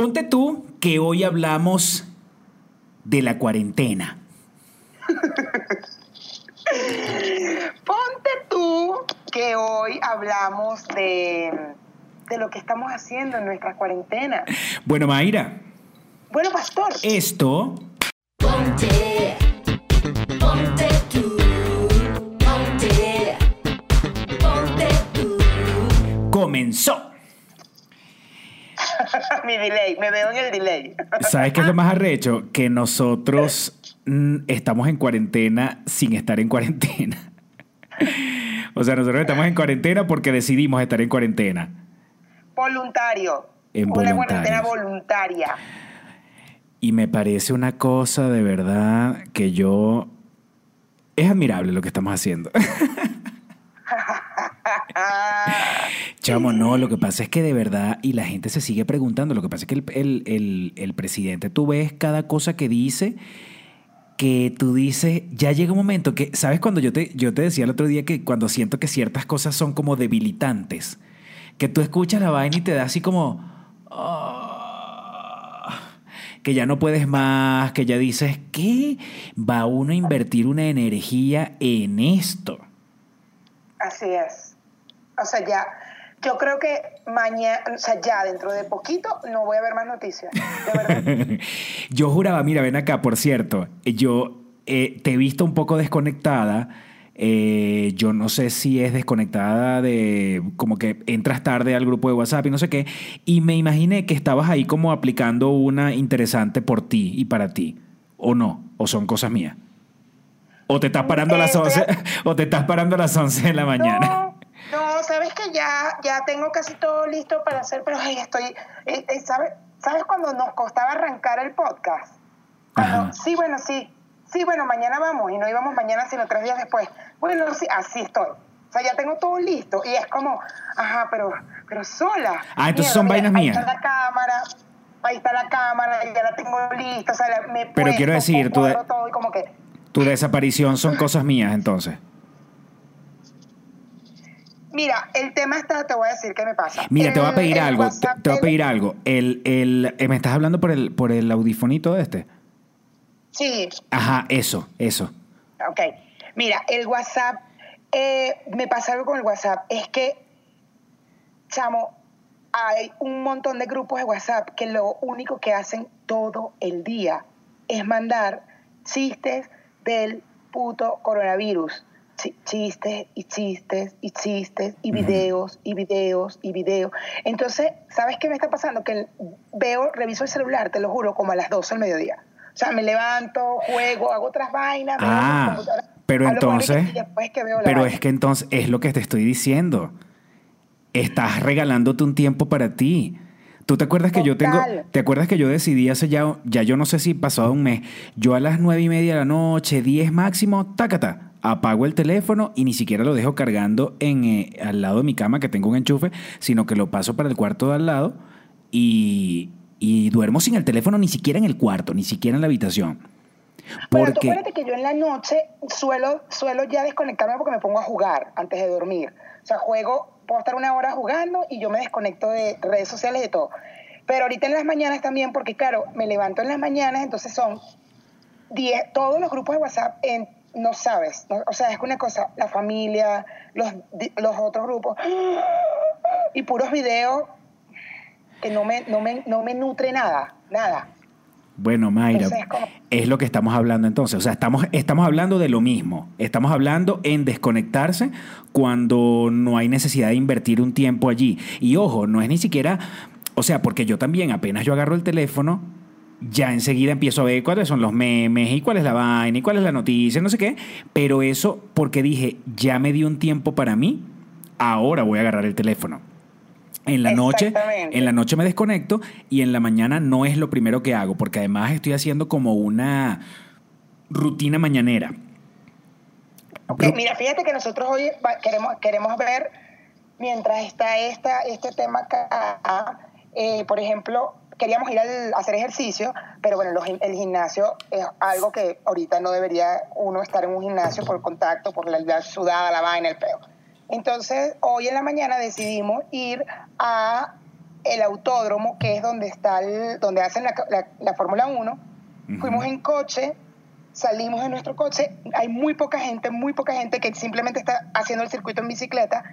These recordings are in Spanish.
Ponte tú que hoy hablamos de la cuarentena. Ponte tú que hoy hablamos de, de lo que estamos haciendo en nuestra cuarentena. Bueno, Mayra, Bueno, pastor, esto Ponte, ponte tú, ponte, ponte tú. comenzó. mi delay, me veo en el delay. ¿Sabes qué es lo más arrecho? Que nosotros mm, estamos en cuarentena sin estar en cuarentena. O sea, nosotros estamos en cuarentena porque decidimos estar en cuarentena. Voluntario. En Una cuarentena voluntaria. Y me parece una cosa de verdad que yo... Es admirable lo que estamos haciendo. Chamo, no, lo que pasa es que de verdad, y la gente se sigue preguntando, lo que pasa es que el, el- el- el presidente, tú ves cada cosa que dice, que tú dices, ya llega un momento que, ¿sabes cuando yo te, yo te decía el otro día que cuando siento que ciertas cosas son como debilitantes, que tú escuchas la vaina y te da así como... "Ah", que ya no puedes más, que ya dices, ¿qué? Va uno a invertir una energía en esto. Así es. O sea, ya, yo creo que mañana, o sea, ya dentro de poquito no voy a ver más noticias. De verdad. Yo juraba, mira, ven acá, por cierto, yo eh, te he visto un poco desconectada. eh, yo no sé si es desconectada de como que entras tarde al grupo de WhatsApp y no sé qué. Y me imaginé que estabas ahí como aplicando una interesante por ti y para ti. ¿O no? ¿O son cosas mías? ¿O te estás parando a las Eh, 11, estoy- o te estás parando a las 11 de la mañana? No, sabes que ya, ya tengo casi todo listo para hacer, pero ay, estoy, eh, eh, ¿sabes? ¿Sabes cuando nos costaba arrancar el podcast? Cuando, sí, bueno, sí, sí, bueno, mañana vamos, y no íbamos mañana, sino tres días después. Bueno, sí, así estoy. O sea, ya tengo todo listo, y es como, ajá, pero, pero sola. Ah, entonces son vainas ahí mías. está la cámara, ahí está la cámara, ya la tengo lista, o sea, me Pero quiero puesto, decir, tú de- todo y como que... Tu desaparición son cosas mías, entonces. Mira, el tema está, te voy a decir qué me pasa. Mira, te voy a pedir el algo. Te, voy a pedir algo. El, el, eh, ¿Me estás hablando por el, por el audifonito este? Sí, Ajá, eso, eso. ok. Mira, el WhatsApp, eh, me pasa algo con el WhatsApp, es que, chamo, hay un montón de grupos de WhatsApp que lo único que hacen todo el día es mandar chistes del puto coronavirus. Chi- Chistes y chistes y chistes y videos y videos y videos. Entonces, ¿sabes qué me está pasando? Que veo, reviso el celular, te lo juro, como a las 12 del mediodía. O sea, me levanto, juego, hago otras vainas. Ah, pero entonces. que veo Pero vaina. es que entonces es lo que te estoy diciendo. Estás regalándote un tiempo para ti. ¿Tú te acuerdas que yo tengo, te acuerdas que yo decidí hace ya, ya yo no sé si pasado un mes, yo a las nueve y media de la noche, 10 máximo, tácata, apago el teléfono y ni siquiera lo dejo cargando en, eh, al lado de mi cama que tengo un enchufe, sino que lo paso para el cuarto de al lado y, y duermo sin el teléfono ni siquiera en el cuarto, ni siquiera en la habitación. Bueno, tú Porque, acuérdate que yo en la noche suelo, suelo ya desconectarme porque me pongo a jugar antes de dormir. O sea, juego, puedo estar una hora jugando y yo me desconecto de redes sociales de todo. Pero ahorita en las mañanas también, porque claro, me levanto en las mañanas, entonces son 10, todos los grupos de WhatsApp, en, no sabes, o sea, es una cosa, la familia, los, los otros grupos, y puros videos que no me, no me, no me nutre nada, nada. Bueno, Mayra, como- es lo que estamos hablando entonces. O sea, estamos, estamos hablando de lo mismo. Estamos hablando en desconectarse cuando no hay necesidad de invertir un tiempo allí. Y ojo, no es ni siquiera, o sea, porque yo también apenas yo agarro el teléfono, ya enseguida empiezo a ver cuáles son los memes y cuál es la vaina y cuál es la noticia, no sé qué. Pero eso porque dije, ya me di un tiempo para mí, ahora voy a agarrar el teléfono. En la noche, en la noche me desconecto y en la mañana no es lo primero que hago, porque además estoy haciendo como una rutina mañanera. Mira, fíjate que nosotros hoy queremos, queremos ver, mientras está esta, este tema acá, eh, por ejemplo, queríamos ir a hacer ejercicio, pero bueno, los el gimnasio es algo que ahorita no debería uno estar en un gimnasio por contacto, por la, la sudada, la vaina, el peo. Entonces, hoy en la mañana decidimos ir a el autódromo, que es donde está el- donde hacen la, la- la Fórmula 1. Fuimos en coche, salimos de nuestro coche, hay muy poca gente, muy poca gente que simplemente está haciendo el circuito en bicicleta.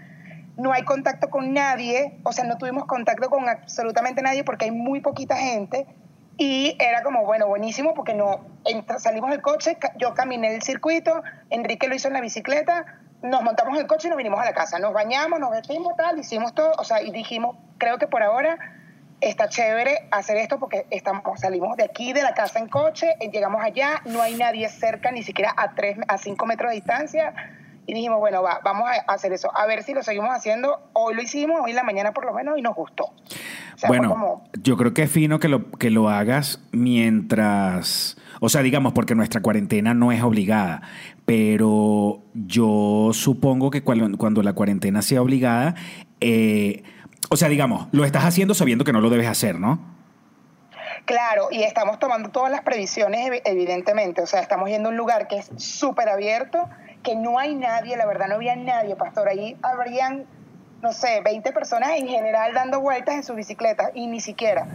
No hay contacto con nadie, o sea, no tuvimos contacto con absolutamente nadie porque hay muy poquita gente. Y era como, bueno, buenísimo porque no salimos del coche, yo caminé el circuito, Enrique lo hizo en la bicicleta, nos montamos en el coche y nos vinimos a la casa. Nos bañamos, nos vestimos, tal, hicimos todo, o sea, y dijimos, creo que por ahora está chévere hacer esto porque estamos, salimos de aquí, de la casa en coche, eh, llegamos allá, no hay nadie cerca, ni siquiera a tres, a cinco metros de distancia. Y dijimos, bueno, va, vamos a hacer eso. A ver si lo seguimos haciendo. Hoy lo hicimos, hoy en la mañana por lo menos, y nos gustó. O sea, fue bueno, como- yo creo que es fino que lo, que lo hagas mientras, o sea, digamos, porque nuestra cuarentena no es obligada, pero yo supongo que cuando, la cuarentena sea obligada, eh, o sea, digamos, lo estás haciendo sabiendo que no lo debes hacer, ¿no? Claro, y estamos tomando todas las previsiones, evi- evidentemente. O sea, estamos yendo a un lugar que es súper abierto, que no hay nadie, la verdad no había nadie, pastor. Ahí habrían, no sé, 20 personas en general dando vueltas en sus bicicletas, y ni siquiera.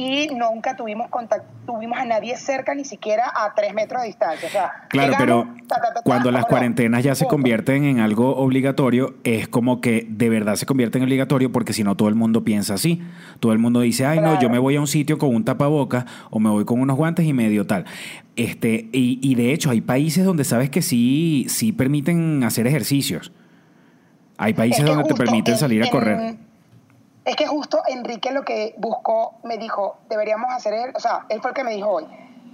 Y nunca tuvimos contacto, tuvimos a nadie cerca, ni siquiera a tres metros de distancia. O sea, Claro, llegamos, pero ta, ta, ta, ta, cuando las cuarentenas ya se convierten en algo obligatorio, es como que de verdad se convierte en obligatorio porque si no todo el mundo piensa así. Todo el mundo dice, ay no, yo me voy a un sitio con un tapabocas o me voy con unos guantes y medio tal. Este, y, y de hecho hay países donde sabes que sí, sí permiten hacer ejercicios. Hay países Es que donde te permiten en- salir a en- correr. Es que justo Enrique lo que buscó, me dijo, deberíamos hacer, el- o sea, él fue el que me dijo hoy.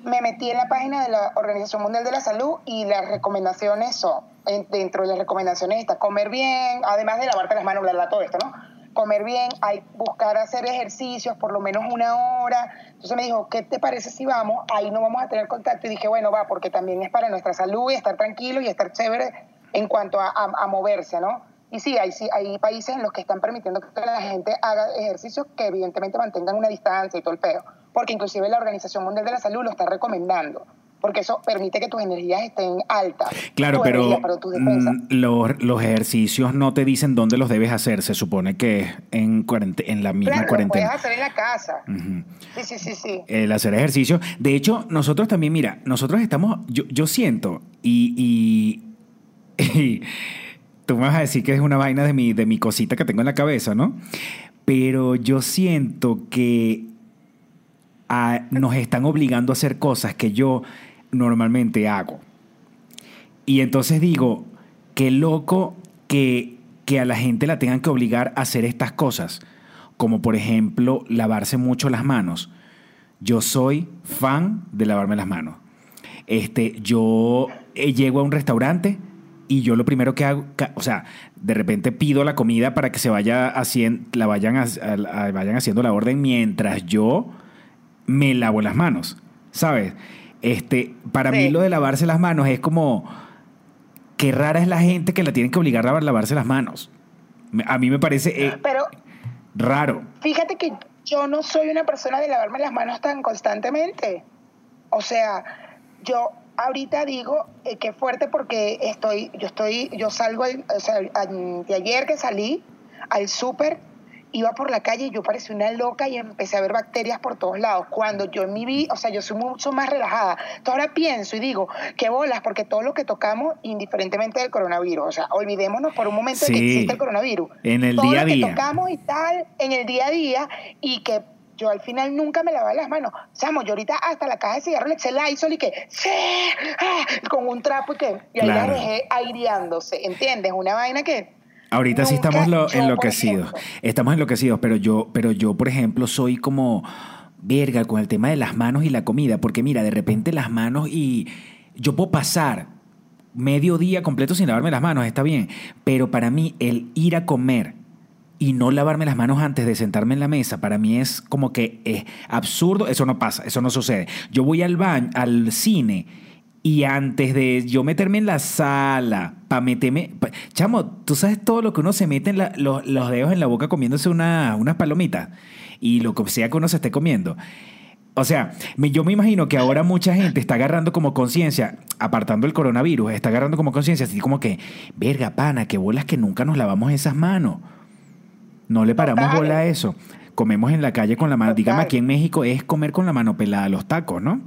Me metí en la página de la Organización Mundial de la Salud y las recomendaciones son, en- dentro de las recomendaciones está comer bien, además de lavarte las manos, bla, bla, todo esto, ¿no? Comer bien, hay buscar hacer ejercicios por lo menos una hora. Entonces me dijo, ¿qué te parece si vamos? Ahí no vamos a tener contacto. Y dije, bueno, va, porque también es para nuestra salud y estar tranquilo y estar chévere en cuanto a moverse, ¿no? Y sí hay, sí, hay países en los que están permitiendo que la gente haga ejercicios que evidentemente mantengan una distancia y todo el peo. Porque inclusive la Organización Mundial de la Salud lo está recomendando. Porque eso permite que tus energías estén altas. Claro, Tu pero mm, los, los ejercicios no te dicen dónde los debes hacer. Se supone que es en, en la misma claro, lo cuarentena. puedes hacer en la casa. Sí, sí, sí, sí. el hacer ejercicio. De hecho, nosotros también, mira, nosotros estamos, yo, yo siento, y, y, y tú me vas a decir que es una vaina de mi, de mi cosita que tengo en la cabeza, ¿no? Pero yo siento que ah, nos están obligando a hacer cosas que yo normalmente hago. Y entonces digo, qué loco que, que a la gente la tengan que obligar a hacer estas cosas, como por ejemplo lavarse mucho las manos. Yo soy fan de lavarme las manos. Este, yo eh, llego a un restaurante y yo lo primero que hago, o sea, de repente pido la comida para que se vaya haciendo, la vayan, ha- a- a- vayan haciendo la orden mientras yo me lavo las manos, ¿sabes? Este, para mí lo de lavarse las manos es como qué rara es la gente que la tienen que obligar a lavarse las manos. A mí me parece eh, Pero raro. Fíjate que yo no soy una persona de lavarme las manos tan constantemente. O sea, yo ahorita digo eh, que fuerte porque estoy, yo estoy, yo salgo, el- o sea, a- de ayer que salí al súper, iba por la calle y yo parecía una loca y empecé a ver bacterias por todos lados. Cuando yo en mi vida, o sea, yo soy mucho más relajada. Entonces ahora pienso y digo, qué bolas, porque todo lo que tocamos, indiferentemente del coronavirus, o sea, olvidémonos por un momento de que existe el coronavirus. En el todo día a lo que día. tocamos y tal en el día a día y que yo al final nunca me lavaba las manos. Chamo, yo ahorita hasta la caja de cigarros le eché el Lysol y que ¡sí! ¡Ah! con un trapo y que y ahí Claro. la dejé aireándose, ¿entiendes? Una vaina que Ahorita sí estamos lo- enloquecidos. Estamos enloquecidos, pero yo, pero yo, por ejemplo, soy como verga con el tema de las manos y la comida, porque mira, de repente las manos y yo puedo pasar medio día completo sin lavarme las manos, está bien, pero para mí el ir a comer y no lavarme las manos antes de sentarme en la mesa, para mí es como que es absurdo, eso no pasa, eso no sucede. Yo voy al baño, al cine y antes de yo meterme en la sala, para meterme... chamo, tú sabes todo lo que uno se mete en la- los, los dedos en la boca comiéndose una, unas palomitas y lo que sea que uno se esté comiendo. O sea, yo me imagino que ahora mucha gente está agarrando como conciencia, apartando el coronavirus, está agarrando como conciencia, así como que, verga, pana, qué bolas que nunca nos lavamos esas manos. No le paramos Total. bola a eso. comemos en la calle con la mano. Dígame, Total. aquí en México es comer con la mano pelada los tacos, ¿no?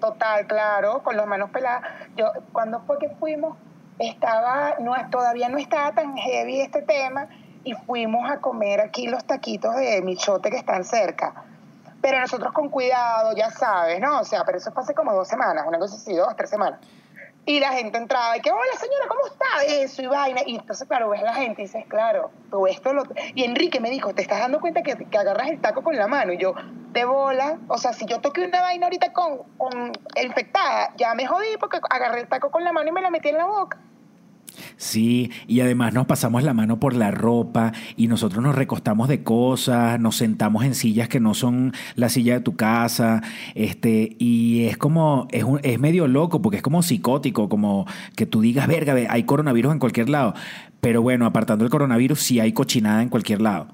Total, claro, con las manos peladas. Yo, cuando fue que fuimos, estaba, no, todavía no estaba tan heavy este tema y fuimos a comer aquí los taquitos de michote que están cerca. Pero nosotros con cuidado, ya sabes, ¿no? O sea, pero eso fue hace como dos semanas, una cosa así, dos, tres semanas. Y la gente entraba y que, hola señora, ¿cómo está? Eso y vaina. Y entonces, claro, ves la gente y dices, claro, tú esto lo... Y Enrique me dijo, ¿te estás dando cuenta que, que agarras el taco con la mano? Y yo, de bola, o sea, si yo toqué una vaina ahorita con, con infectada, ya me jodí porque agarré el taco con la mano y me la metí en la boca. Sí, y además nos pasamos la mano por la ropa y nosotros nos recostamos de cosas, nos sentamos en sillas que no son la silla de tu casa, este, y es como, es, un- es medio loco porque es como psicótico, como que tú digas, verga, ve, hay coronavirus en cualquier lado, pero bueno, apartando el coronavirus, sí hay cochinada en cualquier lado.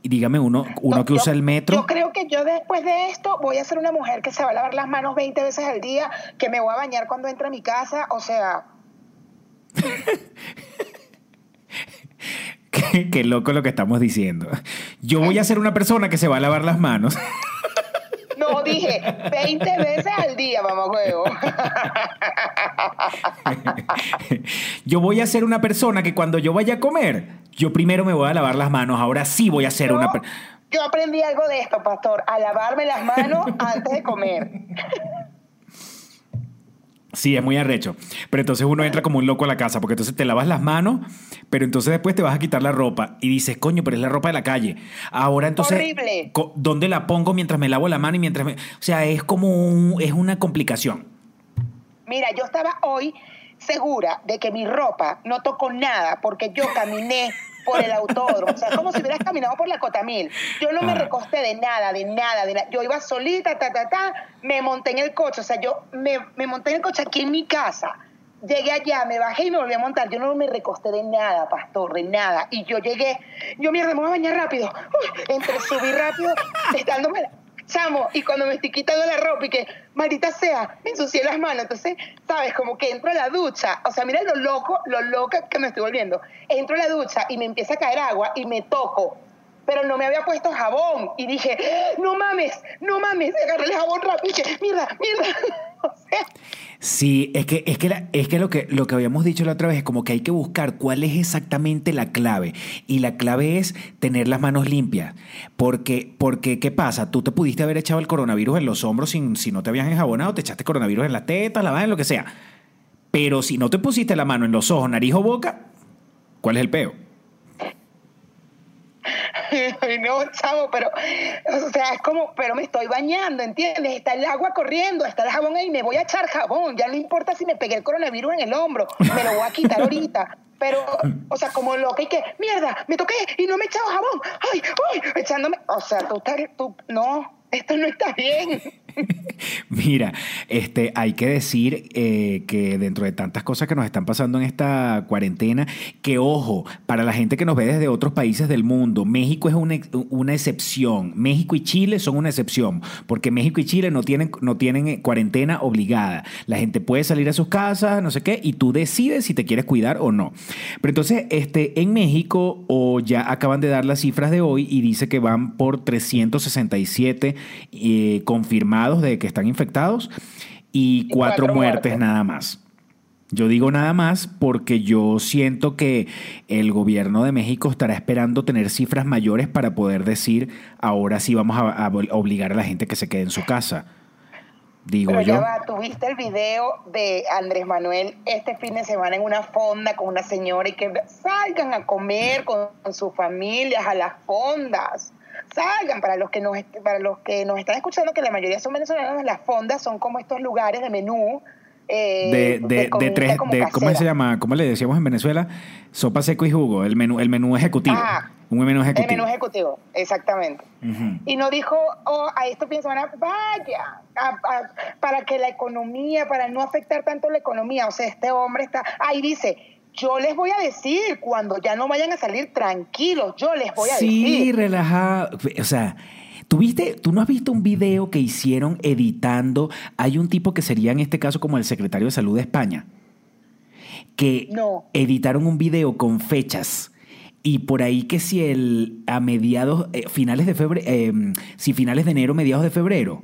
Y dígame uno, uno No, que yo- usa el metro. Yo creo que yo después de esto voy a ser una mujer que se va a lavar las manos 20 veces al día, que me voy a bañar cuando entre a mi casa, o sea, Qué, qué loco lo que estamos diciendo. Yo voy a ser una persona que se va a lavar las manos. no dije 20 veces al día, mamá huevo. Yo voy a ser una persona que cuando yo vaya a comer, yo primero me voy a lavar las manos. Ahora sí voy a ser Yo- una per- Yo aprendí algo de esto, pastor, a lavarme las manos antes de comer. Sí, es muy arrecho. Pero entonces uno entra como un loco a la casa, porque entonces te lavas las manos, pero entonces después te vas a quitar la ropa y dices, coño, pero es la ropa de la calle. Ahora entonces, Horrible. ¿dónde la pongo mientras me lavo la mano y mientras me... O sea, es como un- es una complicación. Mira, yo estaba hoy segura de que mi ropa no tocó nada porque yo caminé por el autódromo. O sea, es como si hubieras caminado por la Cotamil. Yo no me Ah. recosté de nada, de nada, de nada. Yo iba solita, ta, ta, ta, me monté en el coche. O sea, yo me, me monté en el coche aquí en mi casa. Llegué allá, me bajé y me volví a montar. Yo no me recosté de nada, pastor, de nada. Y yo llegué, yo mierda, me voy a bañar rápido. Uy, entre subí rápido, estándome chamo, y cuando me estoy quitando la ropa y que, maldita sea, me ensucié las manos. Entonces, ¿sabes? Como que entro a la ducha. O sea, mira lo loco, lo loca que me estoy volviendo. Entro a la ducha y me empieza a caer agua y me toco. Pero no me había puesto jabón. Y dije, no mames, no mames. Agarré el jabón rápido y dije, mierda, mierda. Sí, es que, es que, es que, lo, que lo que habíamos dicho la otra vez es como que hay que buscar cuál es exactamente la clave. Y la clave es tener las manos limpias. Porque, porque ¿qué pasa? Tú te pudiste haber echado el coronavirus en los hombros sin, si no te habías enjabonado, te echaste coronavirus en las tetas, la vaina, lo que sea. Pero si no te pusiste la mano en los ojos, nariz o boca, ¿cuál es el peo? Ay, no, chavo, pero, o sea, es como, pero me estoy bañando, ¿entiendes? Está el agua corriendo, está el jabón ahí, me voy a echar jabón, ya no importa si me pegué el coronavirus en el hombro, me lo voy a quitar ahorita. Pero, o sea, como loca y que, mierda, me toqué y no me he echado jabón, ay, ay, echándome, o sea, tú estás, tú, no, esto no está bien. Mira, este, hay que decir eh, que dentro de tantas cosas que nos están pasando en esta cuarentena, que ojo, para la gente que nos ve desde otros países del mundo, México es una, ex- una excepción. México y Chile son una excepción, porque México y Chile no tienen, no tienen eh, cuarentena obligada. La gente puede salir a sus casas, no sé qué, y tú decides si te quieres cuidar o no. Pero entonces, este, en México, o ya acaban de dar las cifras de hoy y dice que van por 367 eh, confirmados de que están infectados y Y cuatro, cuatro muertes muertes. nada más. Yo digo nada más porque yo siento que el gobierno de México estará esperando tener cifras mayores para poder decir ahora sí vamos a, a obligar a la gente que se quede en su casa. Digo Pero yo. ya va, tuviste el video de Andrés Manuel este fin de semana en una fonda con una señora y que salgan a comer con, con sus familias a las fondas. Salgan para los que nos para los que nos están escuchando que la mayoría son venezolanos, las fondas son como estos lugares de menú eh, de, de, de comida tres, de, ¿cómo se llama? ¿Cómo le decíamos en Venezuela? Sopa seco y jugo, el menú, el menú ejecutivo. Ah, un menú El ejecutivo. menú ejecutivo, exactamente. Y no dijo, oh, a esto pienso, vaya, a- a- para que la economía, para no afectar tanto la economía. O sea, este hombre está, ahí dice, yo les voy a decir, cuando ya no vayan a salir tranquilos, yo les voy a sí, decir. relajado. O sea, ¿tú, viste, ¿tú no has visto un video que hicieron editando? Hay un tipo que sería en este caso como el secretario de Salud de España, que No. editaron un video con fechas y por ahí que si el a mediados, eh, finales de febrero, si finales de enero, mediados de febrero,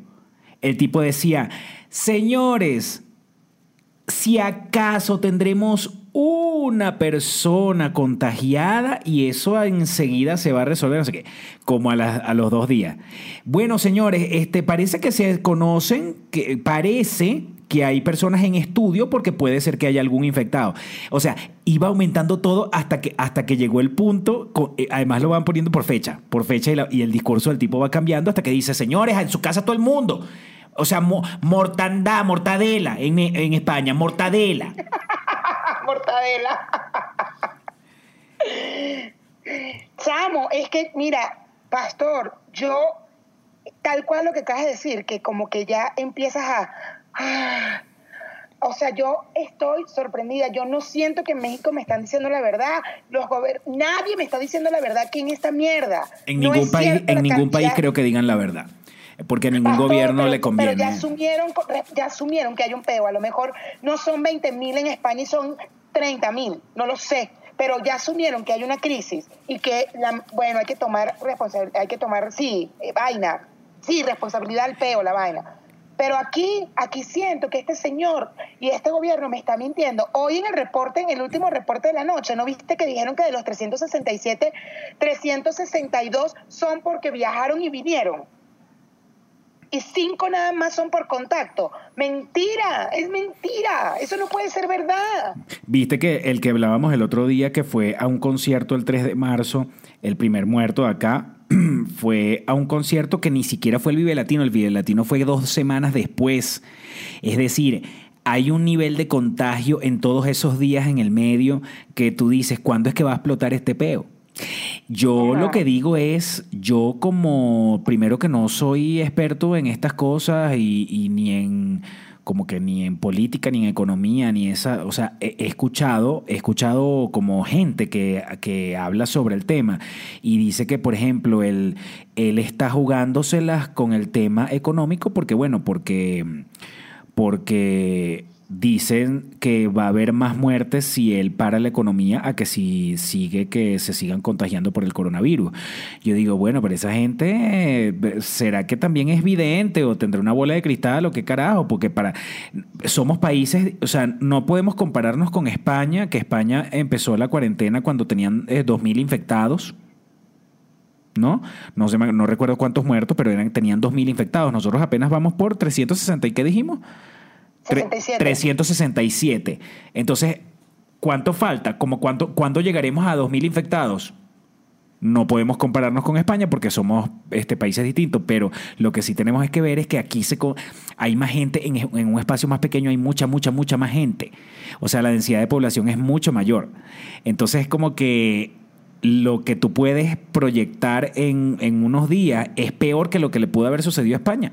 el tipo decía, señores, si acaso tendremos una persona contagiada y eso enseguida se va a resolver, no sé como a, los dos días. Bueno, señores, este, parece que se conocen, que parece que hay personas en estudio porque puede ser que haya algún infectado. O sea, iba aumentando todo hasta que, hasta que llegó el punto, eh, además lo van poniendo por fecha, por fecha y, y el discurso del tipo va cambiando hasta que dice, señores, en su casa todo el mundo. O sea, mo- mortandad, mortadela en, en España, mortadela. Mortadela. Chamo, es que, mira, pastor, yo, tal cual lo que acabas de decir, que como que ya empiezas a... ah, o sea, yo estoy sorprendida. Yo no siento que en México me están diciendo la verdad. Los gober- Nadie me está diciendo la verdad aquí en esta mierda. En No ningún país, en ningún país creo que digan la verdad. Porque a ningún Pastor, gobierno pero- le conviene. Pero ya asumieron, ya asumieron que hay un peo. A lo mejor no son 20 mil en España y son 30 mil, no lo sé. Pero ya asumieron que hay una crisis y que, la, bueno, hay que tomar responsabilidad, hay que tomar, sí, eh, vaina, sí, responsabilidad al peo, la vaina. Pero aquí, aquí siento que este señor y este gobierno me está mintiendo. Hoy en el reporte, en el último reporte de la noche, ¿no viste que dijeron que de los 367, 362 son porque viajaron y vinieron? Y cinco nada más son por contacto. Mentira, es mentira. Eso no puede ser verdad. Viste que el que hablábamos el otro día, que fue a un concierto el 3 de marzo, el primer muerto de acá, fue a un concierto que ni siquiera fue el Vive Latino, el Vive Latino fue dos semanas después. Es decir, hay un nivel de contagio en todos esos días en el medio que tú dices, ¿cuándo es que va a explotar este peo? Yo lo que digo es, yo como, primero que no soy experto en estas cosas y, y ni en, como que ni en política, ni en economía, ni esa, o sea, he, he escuchado, he escuchado como gente que, que habla sobre el tema y dice que, por ejemplo, él, él está jugándoselas con el tema económico porque, bueno, porque, porque dicen que va a haber más muertes si él para la economía a que si sigue que se sigan contagiando por el coronavirus. Yo digo, bueno, pero esa gente, eh, ¿será que también es vidente o tendrá una bola de cristal o qué carajo? Porque para somos países, o sea, no podemos compararnos con España, que España empezó la cuarentena cuando tenían eh, 2.000 infectados. ¿no? No, recuerdo cuántos muertos, pero eran, tenían 2.000 infectados. Nosotros apenas vamos por 360 y ¿qué dijimos? Tre- 67. 367. Entonces, ¿cuánto falta? ¿Cómo cuánto, ¿Cuándo llegaremos a 2.000 infectados? No podemos compararnos con España porque somos este, países distintos, pero lo que sí tenemos es que ver es que aquí se hay más gente, en, en un espacio más pequeño hay mucha, mucha, mucha más gente. O sea, la densidad de población es mucho mayor. Entonces, es como que lo que tú puedes proyectar en, en unos días es peor que lo que le pudo haber sucedido a España.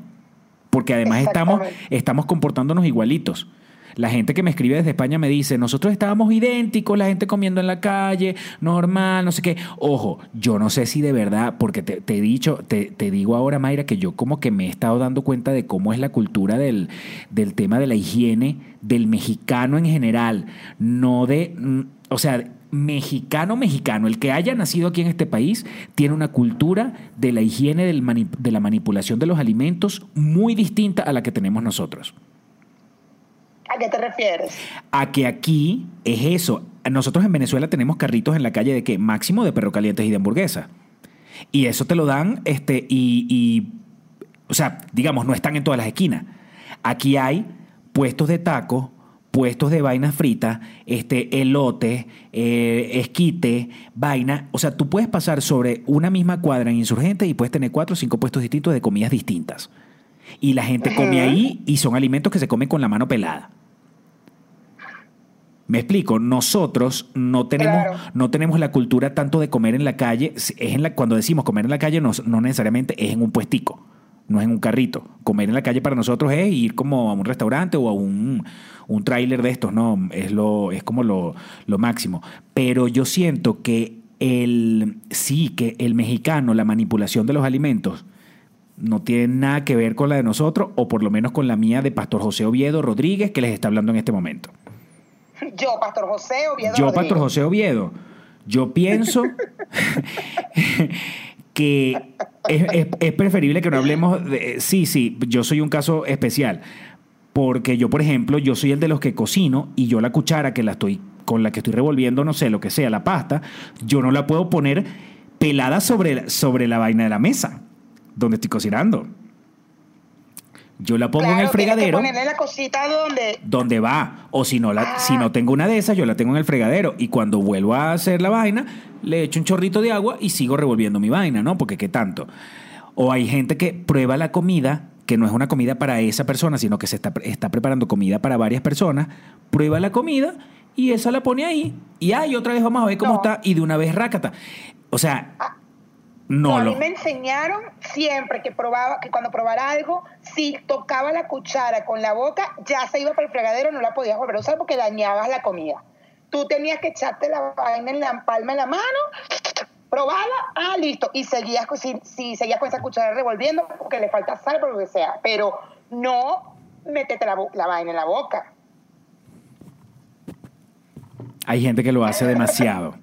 Porque además estamos, estamos comportándonos igualitos. La gente que me escribe desde España me dice, nosotros estábamos idénticos, la gente comiendo en la calle, normal, no sé qué. Ojo, yo no sé si de verdad, porque te, te he dicho, te, te digo ahora, Mayra, que yo como que me he estado dando cuenta de cómo es la cultura del, del tema de la higiene del mexicano en general, no de, mm, o sea, mexicano, mexicano, el que haya nacido aquí en este país, tiene una cultura de la higiene del de la manipulación de los alimentos muy distinta a la que tenemos nosotros. ¿A qué te refieres? A que aquí es eso. Nosotros en Venezuela tenemos carritos en la calle de qué? Máximo de perro calientes y de hamburguesa. Y eso te lo dan, este, y, y, o sea, digamos, no están en todas las esquinas. Aquí hay puestos de tacos, puestos de vainas fritas, este, elote, eh, esquite, vaina. O sea, tú puedes pasar sobre una misma cuadra en Insurgentes y puedes tener cuatro o cinco puestos distintos de comidas distintas. Y la gente come ahí y son alimentos que se comen con la mano pelada. Me explico, nosotros no tenemos, Claro. no tenemos la cultura tanto de comer en la calle. Es en la, cuando decimos comer en la calle, no, no necesariamente es en un puestico, no es en un carrito. Comer en la calle para nosotros es ir como a un restaurante o a un, un tráiler de estos, no, es, lo, es como lo, lo máximo. Pero yo siento que el, sí, que el mexicano, la manipulación de los alimentos, no tiene nada que ver con la de nosotros, o por lo menos con la mía de Pastor José Oviedo Rodríguez, que les está hablando en este momento. Yo, Pastor José Oviedo Yo, Rodríguez. Pastor José Oviedo, Yo pienso que es, es- preferible que no hablemos de... Sí, sí, yo soy un caso especial. Porque yo, por ejemplo, yo soy el de los que cocino y yo la cuchara que la estoy con la que estoy revolviendo, no sé, lo que sea, la pasta, yo no la puedo poner pelada sobre, sobre la vaina de la mesa donde estoy cocinando. Yo la pongo en el que fregadero ponerle la cosita donde. donde va. O si no, la, Ah. si no tengo una de esas, yo la tengo en el fregadero. Y cuando vuelvo a hacer la vaina, le echo un chorrito de agua y sigo revolviendo mi vaina, ¿no? Porque qué tanto. O hay gente que prueba la comida, que no es una comida para esa persona, sino que se está, está preparando comida para varias personas, prueba la comida y esa la pone ahí. Y ay, otra vez vamos a ver cómo No. está. Y de una vez rácata. O sea, No, no a mí me enseñaron siempre que probaba, que cuando probara algo, si tocaba la cuchara con la boca, ya se iba para el fregadero, no la podías volver a usar porque dañabas la comida. Tú tenías que echarte la vaina en la palma de la mano, probarla, ah, listo, y seguías si, si seguías con esa cuchara revolviendo porque le falta sal, por lo que sea, pero no métete la, la vaina en la boca. Hay gente que lo hace demasiado.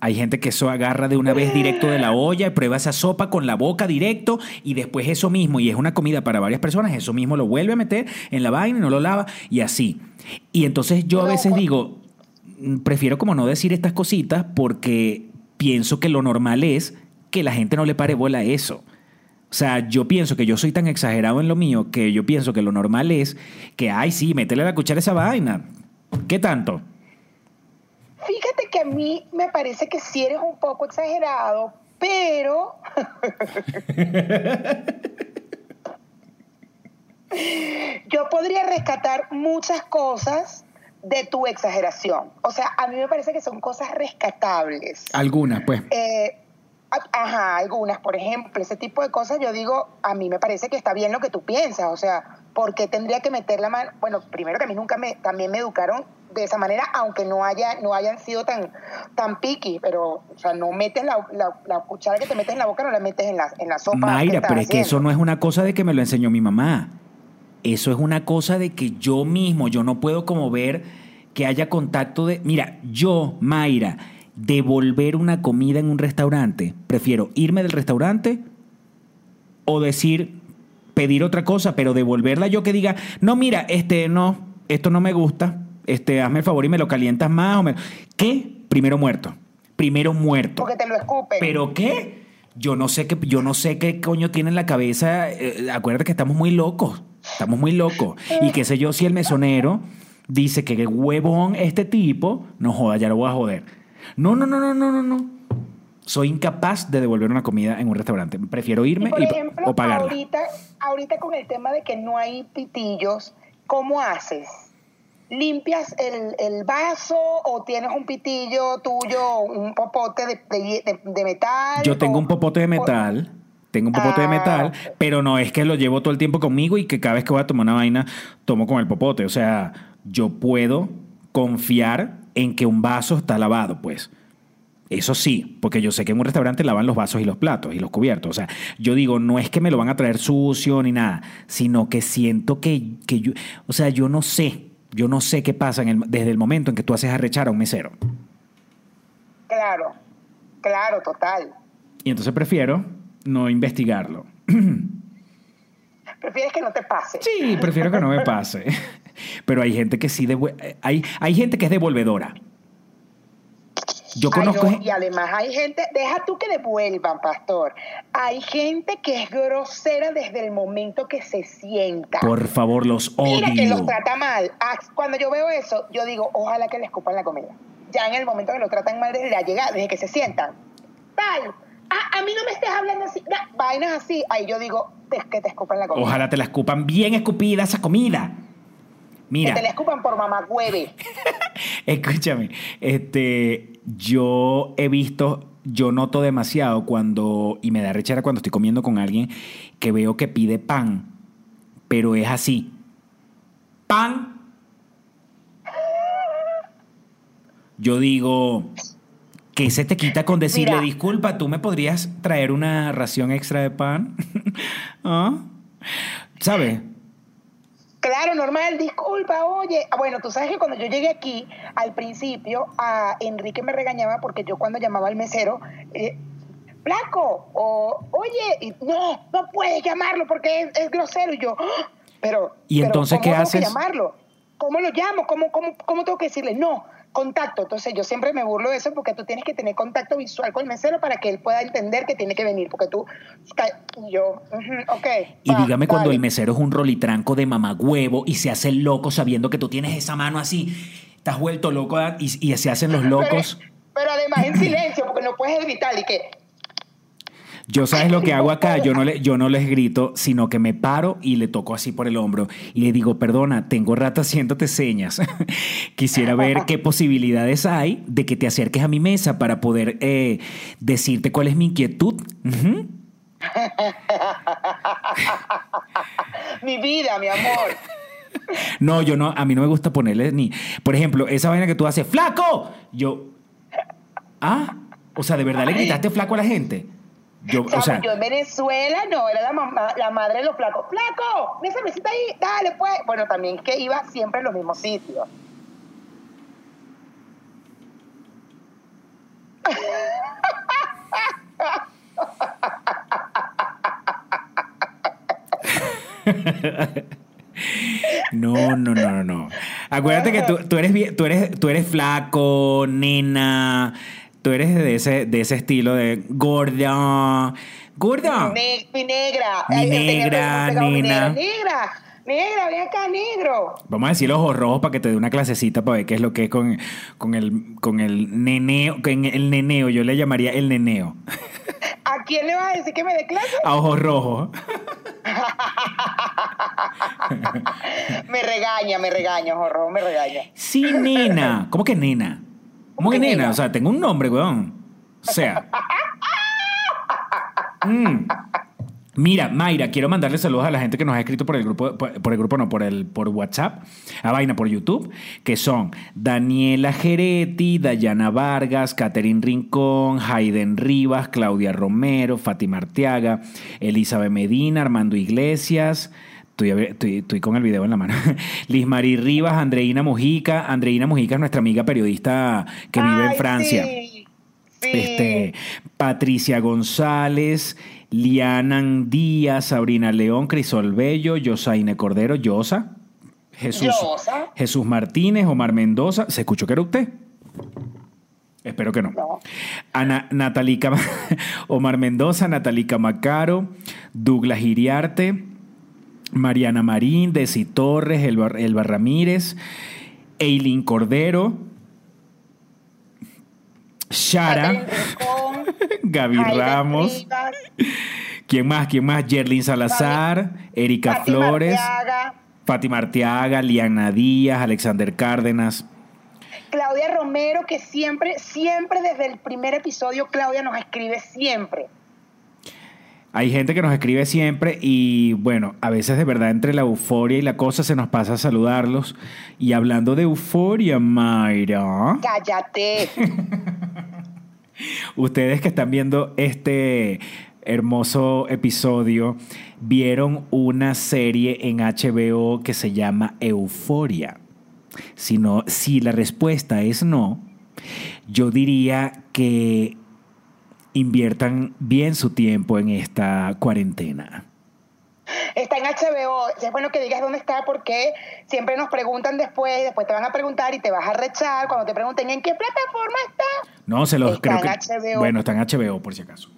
Hay gente que eso agarra de una vez directo de la olla y prueba esa sopa con la boca directo y después eso mismo, y es una comida para varias personas, eso mismo lo vuelve a meter en la vaina y no lo lava y así. Y entonces yo a veces digo, mm, prefiero como no decir estas cositas porque pienso que lo normal es que la gente no le pare bola a eso. O sea, yo pienso que yo soy tan exagerado en lo mío que yo pienso que lo normal es que, ay, sí, métele la cuchara a esa vaina. ¿Qué tanto? Fíjate que a mí me parece que sí eres un poco exagerado, pero yo podría rescatar muchas cosas de tu exageración. O sea, a mí me parece que son cosas rescatables. Algunas, pues. Eh, ajá, algunas, por ejemplo, ese tipo de cosas, yo digo, a mí me parece que está bien lo que tú piensas, o sea, ¿por qué tendría que meter la mano? Bueno, primero que a mí nunca me, también me educaron de esa manera, aunque no haya, no hayan sido tan, tan picky, pero, o sea, no metes la, la- la cuchara que te metes en la boca, no la metes en la, en la sopa. Mayra, pero es que eso no es una cosa de que me lo enseñó mi mamá. Eso es una cosa de que yo mismo, yo no puedo como ver que haya contacto de... Mira, yo, Mayra, devolver una comida en un restaurante, prefiero irme del restaurante o decir, pedir otra cosa, pero devolverla yo que diga, no, mira, este, no, esto no me gusta, este, hazme el favor y me lo calientas más o me... ¿Qué? Primero muerto. Primero muerto. Porque te lo escupen. ¿Pero qué? Yo no sé qué, yo no sé qué coño tiene en la cabeza. eh, acuérdate que estamos muy locos. Estamos muy locos. Y qué sé yo, si el mesonero dice que qué huevón este tipo, no joda, ya lo voy a joder. No, no, no, no, no, no, no. Soy incapaz de devolver una comida en un restaurante. Prefiero Y irme por y- ejemplo, o pagarla. ahorita, ahorita con el tema de que no hay pitillos, ¿cómo haces? ¿Limpias el, el vaso o tienes un pitillo tuyo, un popote de, de- de- de metal? Yo tengo o- un popote de metal. Tengo un popote de Ah, metal, pero no es que lo llevo todo el tiempo conmigo y que cada vez que voy a tomar una vaina, tomo con el popote. O sea, yo puedo confiar en que un vaso está lavado, pues. Eso sí, porque yo sé que en un restaurante lavan los vasos y los platos y los cubiertos. O sea, yo digo, no es que me lo van a traer sucio ni nada, sino que siento que, que yo, o sea, yo no sé, yo no sé qué pasa en el- desde el momento en que tú haces arrechar a un mesero. Claro, claro, total. Y entonces prefiero no investigarlo. Prefieres que no te pase. Sí, prefiero que no me pase. Pero hay gente que sí hay, hay gente que es devolvedora. Yo Ay, conozco. no, y además hay gente, deja tú que devuelvan, pastor. Hay gente que es grosera desde el momento que se sienta. Por favor, los Mira que los odio. trata mal. Ah, Cuando yo veo eso, yo digo, ojalá que le escupan la comida. Ya en el momento que lo tratan mal desde la llegada, desde que se sientan. Tal. Ah, a mí no me estés hablando así. Vainas así. Ahí yo digo, es que te escupan la comida. Ojalá te la escupan bien escupida esa comida. Mira, Que te la escupan por mamá hueve. escúchame. Este, yo he visto, yo noto demasiado cuando, y me da rechera cuando estoy comiendo con alguien que veo que pide pan, pero es así. Pan. Yo digo, ¿qué se te quita con decirle, Mira. disculpa, tú me podrías traer una ración extra de pan? ¿Ah? ¿Sabes? Claro, normal, disculpa, oye. Ah, Bueno, tú sabes que cuando yo llegué aquí, al principio, a Enrique me regañaba porque yo cuando llamaba al mesero, eh, flaco, o oye, y, no, no puedes llamarlo porque es, es grosero. Y yo, "Ah", pero. ¿Y pero entonces ¿cómo qué haces? Que llamarlo? ¿Cómo lo llamo? ¿Cómo, cómo, ¿Cómo tengo que decirle? No, contacto. Entonces yo siempre me burlo de eso porque tú tienes que tener contacto visual con el mesero para que él pueda entender que tiene que venir. Porque tú, y yo, ok. Y va, dígame cuando dale. el mesero es un rolitranco de mamagüevo y se hace el loco sabiendo que tú tienes esa mano así, estás vuelto loco y, y se hacen los locos. Pero, pero además en silencio, porque no puedes gritar y que. Yo sabes lo que hago acá, yo no, le, yo no les grito, sino que me paro y le toco así por el hombro y le digo, perdona, tengo rato haciéndote señas. Quisiera ver qué posibilidades hay de que te acerques a mi mesa para poder eh, decirte cuál es mi inquietud. Mi vida, mi amor. No, yo no, a mí no me gusta ponerle ni. Por ejemplo, esa vaina que tú haces, ¡flaco! Yo. Ah, o sea, ¿de verdad le gritaste flaco a la gente? Yo, o Chamo, sea, yo en Venezuela no, era la, mamá, la madre de los flacos. ¡Flaco! ¡Una cervecita ahí! ¡Dale, pues! Bueno, también que iba siempre a los mismos sitios. no, no, no, no, no. Acuérdate que tú, tú eres, tú, eres, tú eres flaco, nena, tú eres de ese, de ese estilo de gorda, gorda. Ne- mi negra. Mi Ay, negra, pegado mi nena. Negra, negra, ven acá, negro. Vamos a decir ojos rojos para que te dé una clasecita para ver qué es lo que es con, con, el, con el neneo, con el neneo, yo le llamaría el neneo. ¿A quién le vas a decir que me dé clase? A ojos rojos. me regaña, me regaña, jorro, me regaña. Sí, nena. ¿Cómo que nena? ¿Cómo que que nena? nena? O sea, tengo un nombre, weón. O sea. Mm. Mira, Mayra, quiero mandarle saludos a la gente que nos ha escrito por el grupo, por, por el grupo no, por el por WhatsApp, a vaina por YouTube, que son Daniela Geretti, Dayana Vargas, Catherine Rincón, Hayden Rivas, Claudia Romero, Fátima Arteaga, Elizabeth Medina, Armando Iglesias, Estoy, con el video en la mano. Liz Marí Rivas, Andreina Mujica. Andreina Mujica es nuestra amiga periodista que vive en Francia. Sí, sí. Este, Patricia González, Lianan Díaz, Sabrina León, Crisol Bello, Yosaine Cordero, Yosa, Jesús, Yosa. Jesús Martínez, Omar Mendoza. ¿Se escuchó que era usted? Espero que no. No. Ana, Natalica, Omar Mendoza, Natalica Macaro, Douglas Iriarte, Mariana Marín, Desi Torres, Elba, Elba Ramírez, Eileen Cordero, Shara, Gaby Ramos, Rivas, ¿quién más? ¿Quién más? Yerlin Salazar, Erika Fátima Flores, Arteaga, Fátima Arteaga, Liana Díaz, Alexander Cárdenas. Claudia Romero, que siempre, siempre desde el primer episodio, Claudia nos escribe siempre. Hay gente que nos escribe siempre y bueno, a veces de verdad entre la euforia y la cosa se nos pasa a saludarlos. Y hablando de euforia, Mayra, Cállate. ustedes que están viendo este hermoso episodio, vieron una serie en HBO que se llama Euforia. Si, no, si la respuesta es no, yo diría que inviertan bien su tiempo en esta cuarentena. Está en HBO. Es bueno que digas dónde está porque siempre nos preguntan después, después te van a preguntar y te vas a rechar cuando te pregunten en qué plataforma está. No, se los Está creo en que. HBO. Bueno, está en HBO por si acaso.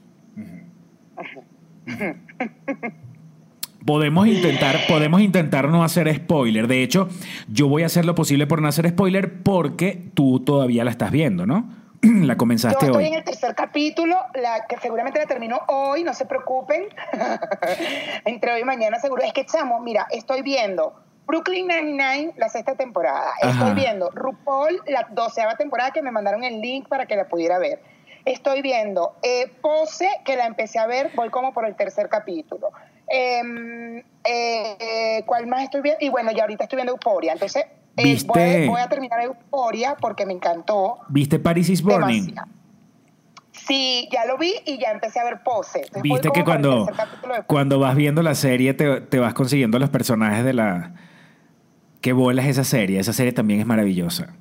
Podemos intentar, podemos intentar no hacer spoiler. De hecho, yo voy a hacer lo posible por no hacer spoiler porque tú todavía la estás viendo, ¿no? la Yo comenzaste estoy hoy. en el tercer capítulo, la que seguramente la termino hoy, no se preocupen. Entre hoy y mañana seguro. Es que, chamo, mira, estoy viendo Brooklyn Nine-Nine, la sexta temporada. Ajá. Estoy viendo RuPaul, la doceava temporada, que me mandaron el link para que la pudiera ver. Estoy viendo eh, Pose, que la empecé a ver, voy como por el tercer capítulo. Em, eh, eh, ¿Cuál más estoy viendo? Y bueno, ya ahorita estoy viendo Euphoria. Entonces, eh, ¿Viste? voy, a, voy a terminar Euphoria porque me encantó. ¿Viste Paris is Burning? Sí, ya lo vi y ya empecé a ver pose. Entonces, Viste que cuando, cuando vas viendo la serie te, te vas consiguiendo los personajes de la, Qué bolas esa serie. Esa serie también es maravillosa.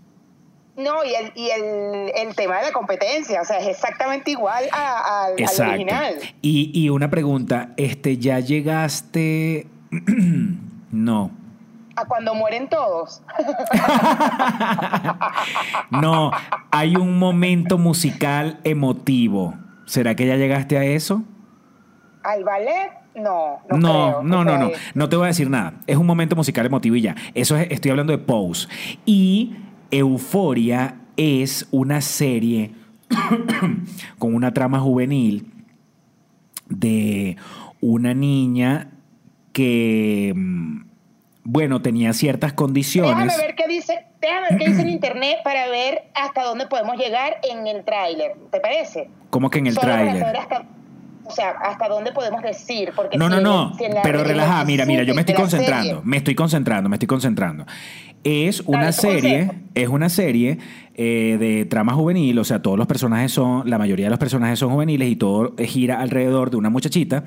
No, y el, y el, el tema de la competencia, o sea, es exactamente igual a- al- original. Y, y una pregunta, este, ¿ya llegaste? no. A cuando mueren todos. No, hay un momento musical emotivo. ¿Será que ya llegaste a eso? Al ballet, no. No, No, creo, no, no, no. No te voy a decir nada. Es un momento musical emotivo y ya. Eso es, estoy hablando de Pose. Y Euforia es una serie con una trama juvenil de una niña que, mm, bueno, tenía ciertas condiciones. Déjame ver qué dice, déjame ver qué dice en internet para ver hasta dónde podemos llegar en el tráiler. ¿Te parece? Como que en el tráiler. o sea, hasta dónde podemos decir. Porque No, si no, en- no. si en la- pero relaja, mira, mira, yo me estoy concentrando. serie- Me estoy concentrando, me estoy concentrando. Es una serie, es una serie eh, de trama juvenil, o sea, todos los personajes son, la mayoría de los personajes son juveniles y todo gira alrededor de una muchachita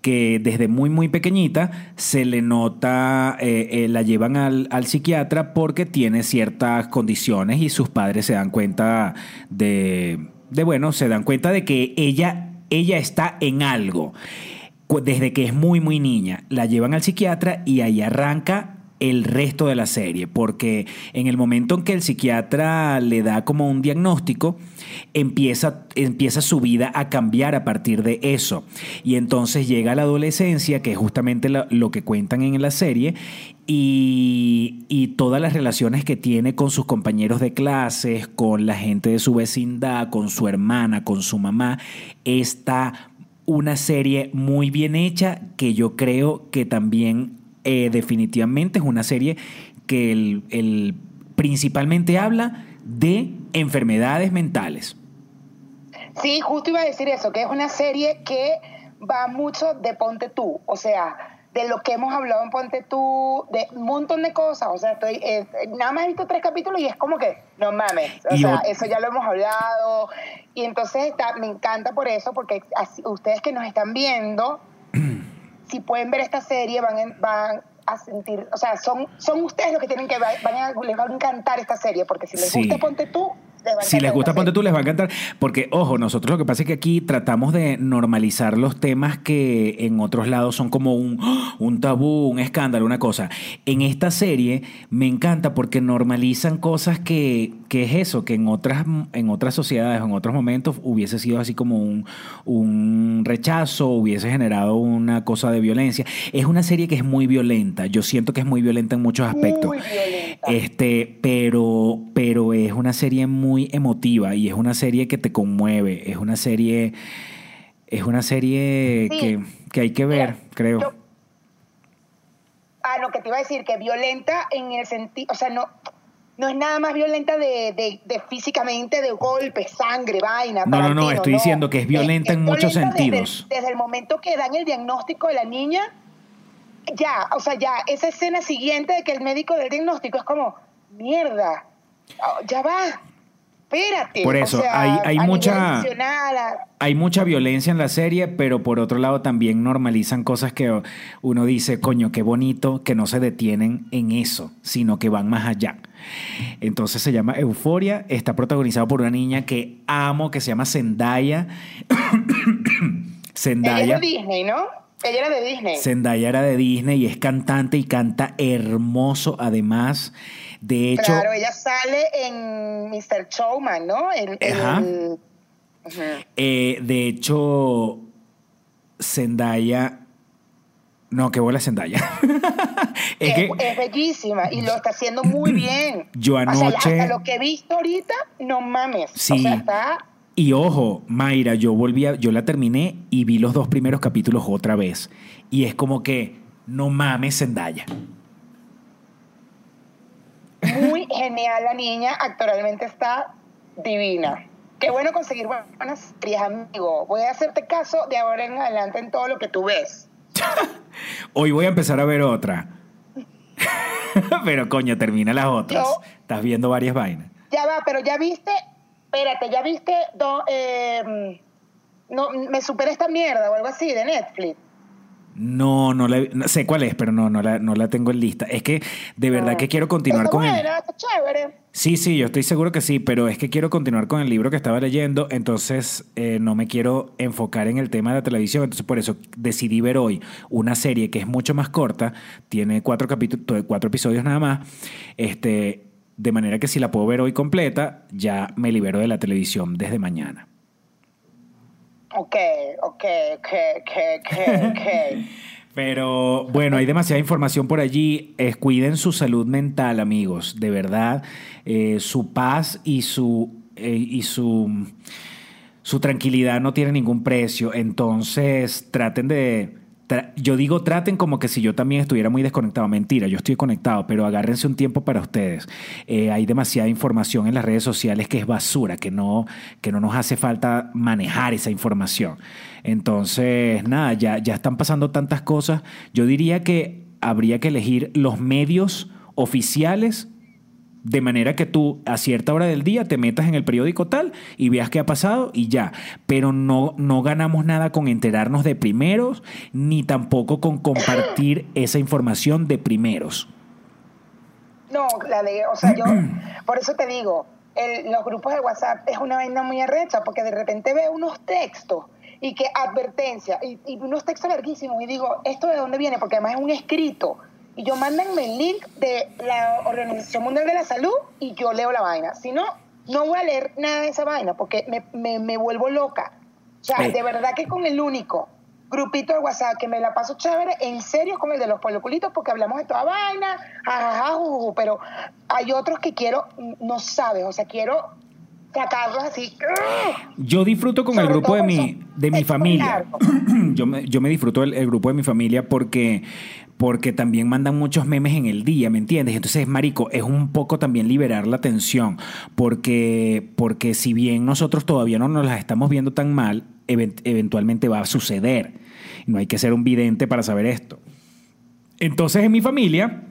que desde muy, muy pequeñita se le nota, eh, eh, la llevan al, al psiquiatra porque tiene ciertas condiciones y sus padres se dan cuenta de, de bueno, se dan cuenta de que ella, ella está en algo desde que es muy, muy niña. La llevan al psiquiatra y ahí arranca el resto de la serie, porque en el momento en que el psiquiatra le da como un diagnóstico, empieza, empieza su vida a cambiar a partir de eso. Y entonces llega la adolescencia, que es justamente lo, que cuentan en la serie, y, y todas las relaciones que tiene con sus compañeros de clases, con la gente de su vecindad, con su hermana, con su mamá, está una serie muy bien hecha que yo creo que también eh, definitivamente es una serie que el, el- principalmente habla de enfermedades mentales. Sí, justo iba a decir eso, que es una serie que va mucho de Ponte tú, o sea, de lo que hemos hablado en Ponte tú, de un montón de cosas, o sea, estoy, eh, nada más he visto tres capítulos y es como que, no mames, o Y sea, eso ya lo hemos hablado, y entonces está, me encanta por eso, porque así- ustedes que nos están viendo, si pueden ver esta serie, van, en- van a sentir, o sea, son, son ustedes los que tienen que ver, van a, les va a encantar esta serie, porque si les Sí. gusta Ponte tú, les va a Si les gusta Ponte tú, les va a encantar. Porque, ojo, nosotros lo que pasa es que aquí tratamos de normalizar los temas que en otros lados son como un, un tabú, un escándalo, una cosa. En esta serie me encanta porque normalizan cosas que, que es eso, que en otras, en otras sociedades o en otros momentos hubiese sido así como un, un rechazo, hubiese generado una cosa de violencia. Es una serie que es muy violenta. Yo siento que es muy violenta en muchos aspectos. Muy violenta. Este, pero, pero es una serie muy emotiva y es una serie que te conmueve. Es una serie, es una serie Sí. que, que hay que ver, Mira, creo. yo- Ah, no, que te iba a decir que violenta en el sentido, o sea, no, no es nada más violenta de, de, de físicamente, de golpes, sangre, vaina. No, no, no, estoy diciendo que es violenta en muchos violenta desde- sentidos. Desde, el momento que dan el diagnóstico de la niña, ya, o sea, ya, esa escena siguiente de que el médico del diagnóstico es como, mierda, oh, ya va, espérate. Por o eso, sea, hay- hay mucha- Hay mucha violencia en la serie, pero por otro lado también normalizan cosas que uno dice, coño, qué bonito que no se detienen en eso, sino que van más allá. Entonces se llama Euforia, está protagonizado por una niña que amo, que se llama Zendaya. Zendaya. es de Disney, ¿no? Ella era de Disney. Zendaya era de Disney y es cantante y canta hermoso además. De hecho, Claro, ella sale en Mr. Showman, ¿no? En, en Ajá. eh, de hecho, Zendaya... No, qué bola Zendaya. es Es, que es bellísima y lo está haciendo muy bien. Yo O sea, anoche- hasta lo que he visto ahorita, no mames. Sí. O sea, está... Y ojo, Mayra, yo volví a- yo la terminé y vi los dos primeros capítulos otra vez. Y es como que, no mames, Zendaya. Muy genial la niña, actualmente está divina. Qué bueno conseguir buenas series, amigo. Voy a hacerte caso de ahora en adelante en todo lo que tú ves. Hoy voy a empezar a ver otra. Pero coño, termina las otras. Yo- Estás viendo varias vainas. Ya va, pero ya viste, espérate, ya viste, do- eh, no, me superé esta mierda o algo así de Netflix. No, no la no sé cuál es, pero no, no la, no la tengo en lista. Es que de verdad que quiero continuar con el. está chévere. Sí, sí, yo estoy seguro que sí, pero es que quiero continuar con el libro que estaba leyendo, entonces eh, no me quiero enfocar en el tema de la televisión, entonces por eso decidí ver hoy una serie que es mucho más corta, tiene cuatro capítulos, cuatro episodios nada más, este, de manera que si la puedo ver hoy completa, ya me libero de la televisión desde mañana. Ok, ok, ok, ok, ok, ok. Pero bueno, hay demasiada información por allí. Cuiden su salud mental, amigos. De verdad, Eh, su paz y su eh, y su su tranquilidad no tiene ningún precio. Entonces, traten de yo digo traten como que si yo también estuviera muy desconectado. Mentira, yo estoy conectado, pero agárrense un tiempo para ustedes. Eh, hay demasiada información en las redes sociales que es basura, que no, que no nos hace falta manejar esa información. Entonces, nada, ya, ya están pasando tantas cosas. Yo diría que habría que elegir los medios oficiales de manera que tú a cierta hora del día te metas en el periódico tal y veas qué ha pasado y ya. Pero no, no ganamos nada con enterarnos de primeros, ni tampoco con compartir esa información de primeros. No, la de, o sea, yo, por eso te digo, el- los grupos de WhatsApp es una vaina muy arrecha, porque de repente veo unos textos y que advertencia, y, y unos textos larguísimos, y digo, ¿esto de dónde viene? Porque además es un escrito. Y yo mándenme el link de la Organización Mundial de la Salud y yo leo la vaina. Si no, no voy a leer nada de esa vaina porque me, me, me vuelvo loca. O sea, de verdad que con el único grupito de WhatsApp que me la paso chévere, en serio es con el de los puebloculitos porque hablamos de toda vaina, jajaja, juju, pero hay otros que quiero, no sabes, o sea, quiero sacarlos así. Yo disfruto con el grupo de mi, de mi familia. Yo me, yo me disfruto el, el grupo de mi familia porque, porque también mandan muchos memes en el día, ¿me entiendes? Entonces, marico, es un poco también liberar la tensión, porque, porque si bien nosotros todavía no nos las estamos viendo tan mal, event- eventualmente va a suceder. No hay que ser un vidente para saber esto. Entonces, en mi familia,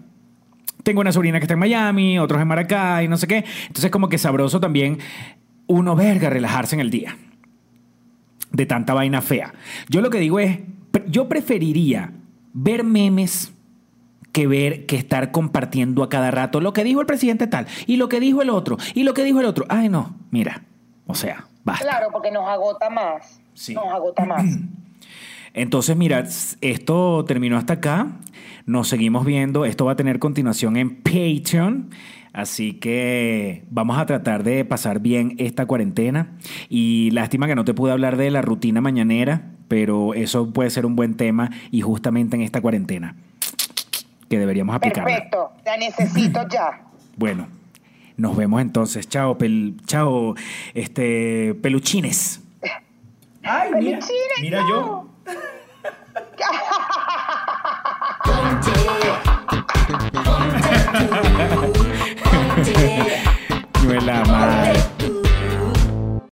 tengo una sobrina que está en Miami, otros en Maracay, no sé qué. Entonces, como que sabroso también uno verga relajarse en el día de tanta vaina fea. Yo lo que digo es, yo preferiría ver memes que ver que estar compartiendo a cada rato lo que dijo el presidente tal y lo que dijo el otro y lo que dijo el otro. Ay, no, mira, o sea, basta. Claro, porque nos agota más. Sí. Nos agota más. Entonces, mira, esto terminó hasta acá. Nos seguimos viendo. Esto va a tener continuación en Patreon. Así que vamos a tratar de pasar bien esta cuarentena. Y lástima que no te pude hablar de la rutina mañanera, pero eso puede ser un buen tema y justamente en esta cuarentena que deberíamos aplicarla. Perfecto, la necesito ya. Bueno, nos vemos entonces. Chao, pel- chao, este, peluchines. Ay, mira, Peluchines, mira no. yo. No es la